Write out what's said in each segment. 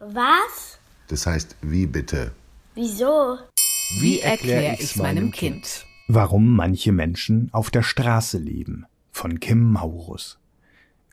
Was? Das heißt, wie bitte? Wieso? Wie erkläre ich's meinem Kind? Warum manche Menschen auf der Straße leben von Kim Maurus.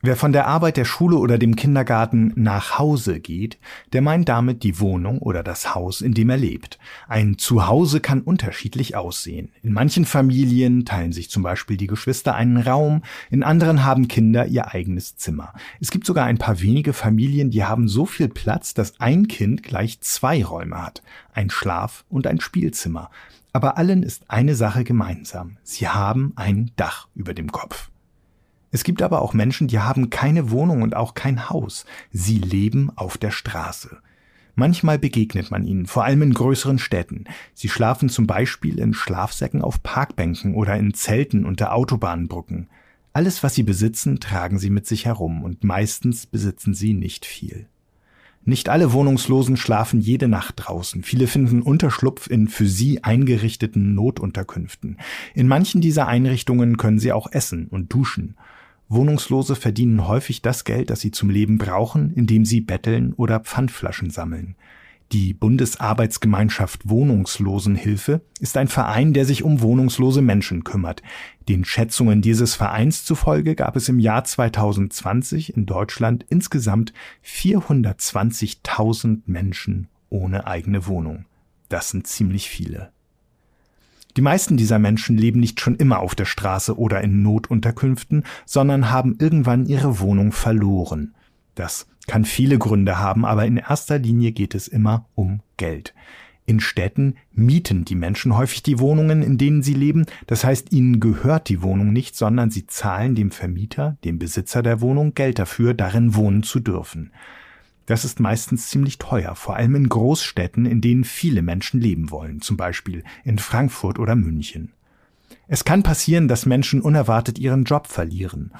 Wer von der Arbeit der Schule oder dem Kindergarten nach Hause geht, der meint damit die Wohnung oder das Haus, in dem er lebt. Ein Zuhause kann unterschiedlich aussehen. In manchen Familien teilen sich zum Beispiel die Geschwister einen Raum, in anderen haben Kinder ihr eigenes Zimmer. Es gibt sogar ein paar wenige Familien, die haben so viel Platz, dass ein Kind gleich zwei Räume hat. Ein Schlaf- und ein Spielzimmer. Aber allen ist eine Sache gemeinsam. Sie haben ein Dach über dem Kopf. Es gibt aber auch Menschen, die haben keine Wohnung und auch kein Haus. Sie leben auf der Straße. Manchmal begegnet man ihnen, vor allem in größeren Städten. Sie schlafen zum Beispiel in Schlafsäcken auf Parkbänken oder in Zelten unter Autobahnbrücken. Alles, was sie besitzen, tragen sie mit sich herum und meistens besitzen sie nicht viel. Nicht alle Wohnungslosen schlafen jede Nacht draußen. Viele finden Unterschlupf in für sie eingerichteten Notunterkünften. In manchen dieser Einrichtungen können sie auch essen und duschen. Wohnungslose verdienen häufig das Geld, das sie zum Leben brauchen, indem sie betteln oder Pfandflaschen sammeln. Die Bundesarbeitsgemeinschaft Wohnungslosenhilfe ist ein Verein, der sich um wohnungslose Menschen kümmert. Den Schätzungen dieses Vereins zufolge gab es im Jahr 2020 in Deutschland insgesamt 420.000 Menschen ohne eigene Wohnung. Das sind ziemlich viele. Die meisten dieser Menschen leben nicht schon immer auf der Straße oder in Notunterkünften, sondern haben irgendwann ihre Wohnung verloren. Das kann viele Gründe haben, aber in erster Linie geht es immer um Geld. In Städten mieten die Menschen häufig die Wohnungen, in denen sie leben. Das heißt, ihnen gehört die Wohnung nicht, sondern sie zahlen dem Vermieter, dem Besitzer der Wohnung, Geld dafür, darin wohnen zu dürfen. Das ist meistens ziemlich teuer, vor allem in Großstädten, in denen viele Menschen leben wollen, zum Beispiel in Frankfurt oder München. Es kann passieren, dass Menschen unerwartet ihren Job verlieren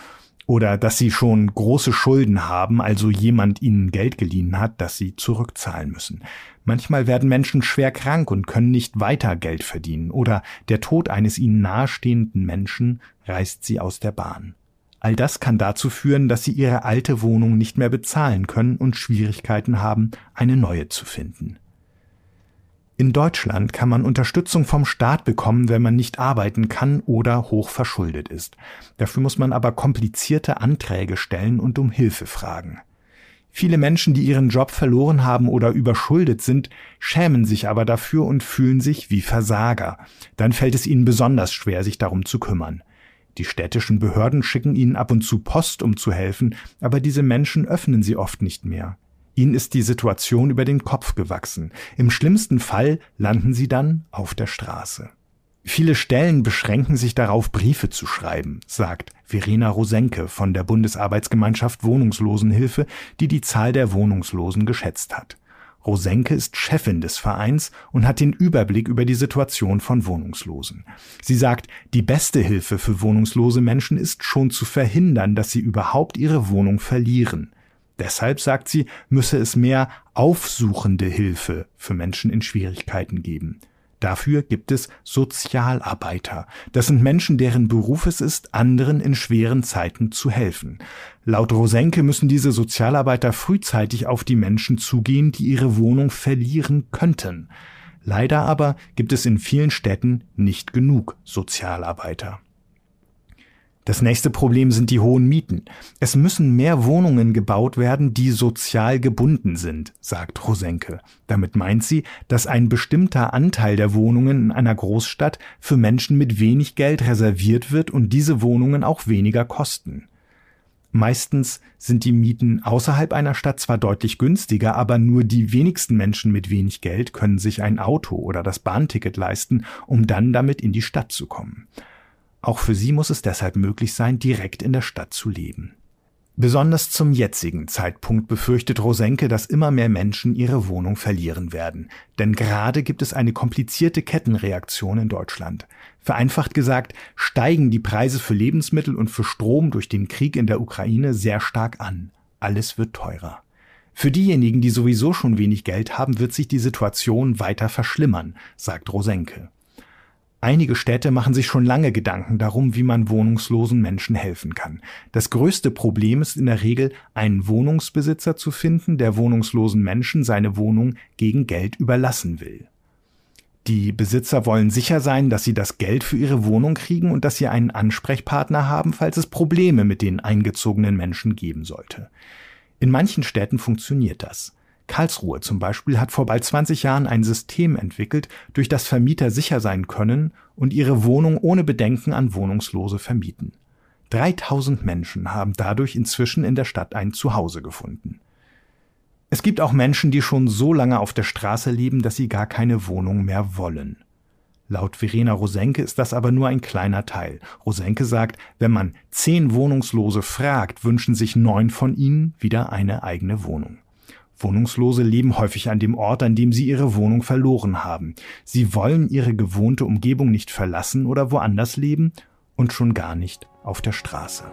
oder dass sie schon große Schulden haben, also jemand ihnen Geld geliehen hat, das sie zurückzahlen müssen. Manchmal werden Menschen schwer krank und können nicht weiter Geld verdienen oder der Tod eines ihnen nahestehenden Menschen reißt sie aus der Bahn. All das kann dazu führen, dass sie ihre alte Wohnung nicht mehr bezahlen können und Schwierigkeiten haben, eine neue zu finden. In Deutschland kann man Unterstützung vom Staat bekommen, wenn man nicht arbeiten kann oder hoch verschuldet ist. Dafür muss man aber komplizierte Anträge stellen und um Hilfe fragen. Viele Menschen, die ihren Job verloren haben oder überschuldet sind, schämen sich aber dafür und fühlen sich wie Versager. Dann fällt es ihnen besonders schwer, sich darum zu kümmern. Die städtischen Behörden schicken ihnen ab und zu Post, um zu helfen, aber diese Menschen öffnen sie oft nicht mehr. Ihnen ist die Situation über den Kopf gewachsen. Im schlimmsten Fall landen sie dann auf der Straße. Viele Stellen beschränken sich darauf, Briefe zu schreiben, sagt Verena Rosenke von der Bundesarbeitsgemeinschaft Wohnungslosenhilfe, die die Zahl der Wohnungslosen geschätzt hat. Rosenke ist Chefin des Vereins und hat den Überblick über die Situation von Wohnungslosen. Sie sagt, die beste Hilfe für wohnungslose Menschen ist schon zu verhindern, dass sie überhaupt ihre Wohnung verlieren. Deshalb, sagt sie, müsse es mehr aufsuchende Hilfe für Menschen in Schwierigkeiten geben. Dafür gibt es Sozialarbeiter. Das sind Menschen, deren Beruf es ist, anderen in schweren Zeiten zu helfen. Laut Rosenke müssen diese Sozialarbeiter frühzeitig auf die Menschen zugehen, die ihre Wohnung verlieren könnten. Leider aber gibt es in vielen Städten nicht genug Sozialarbeiter. Das nächste Problem sind die hohen Mieten. Es müssen mehr Wohnungen gebaut werden, die sozial gebunden sind, sagt Rosenke. Damit meint sie, dass ein bestimmter Anteil der Wohnungen in einer Großstadt für Menschen mit wenig Geld reserviert wird und diese Wohnungen auch weniger kosten. Meistens sind die Mieten außerhalb einer Stadt zwar deutlich günstiger, aber nur die wenigsten Menschen mit wenig Geld können sich ein Auto oder das Bahnticket leisten, um dann damit in die Stadt zu kommen. Auch für sie muss es deshalb möglich sein, direkt in der Stadt zu leben. Besonders zum jetzigen Zeitpunkt befürchtet Rosenke, dass immer mehr Menschen ihre Wohnung verlieren werden. Denn gerade gibt es eine komplizierte Kettenreaktion in Deutschland. Vereinfacht gesagt, steigen die Preise für Lebensmittel und für Strom durch den Krieg in der Ukraine sehr stark an. Alles wird teurer. Für diejenigen, die sowieso schon wenig Geld haben, wird sich die Situation weiter verschlimmern, sagt Rosenke. Einige Städte machen sich schon lange Gedanken darum, wie man wohnungslosen Menschen helfen kann. Das größte Problem ist in der Regel, einen Wohnungsbesitzer zu finden, der wohnungslosen Menschen seine Wohnung gegen Geld überlassen will. Die Besitzer wollen sicher sein, dass sie das Geld für ihre Wohnung kriegen und dass sie einen Ansprechpartner haben, falls es Probleme mit den eingezogenen Menschen geben sollte. In manchen Städten funktioniert das. Karlsruhe zum Beispiel hat vor bald 20 Jahren ein System entwickelt, durch das Vermieter sicher sein können und ihre Wohnung ohne Bedenken an Wohnungslose vermieten. 3000 Menschen haben dadurch inzwischen in der Stadt ein Zuhause gefunden. Es gibt auch Menschen, die schon so lange auf der Straße leben, dass sie gar keine Wohnung mehr wollen. Laut Verena Rosenke ist das aber nur ein kleiner Teil. Rosenke sagt, wenn man zehn Wohnungslose fragt, wünschen sich neun von ihnen wieder eine eigene Wohnung. Wohnungslose leben häufig an dem Ort, an dem sie ihre Wohnung verloren haben. Sie wollen ihre gewohnte Umgebung nicht verlassen oder woanders leben und schon gar nicht auf der Straße.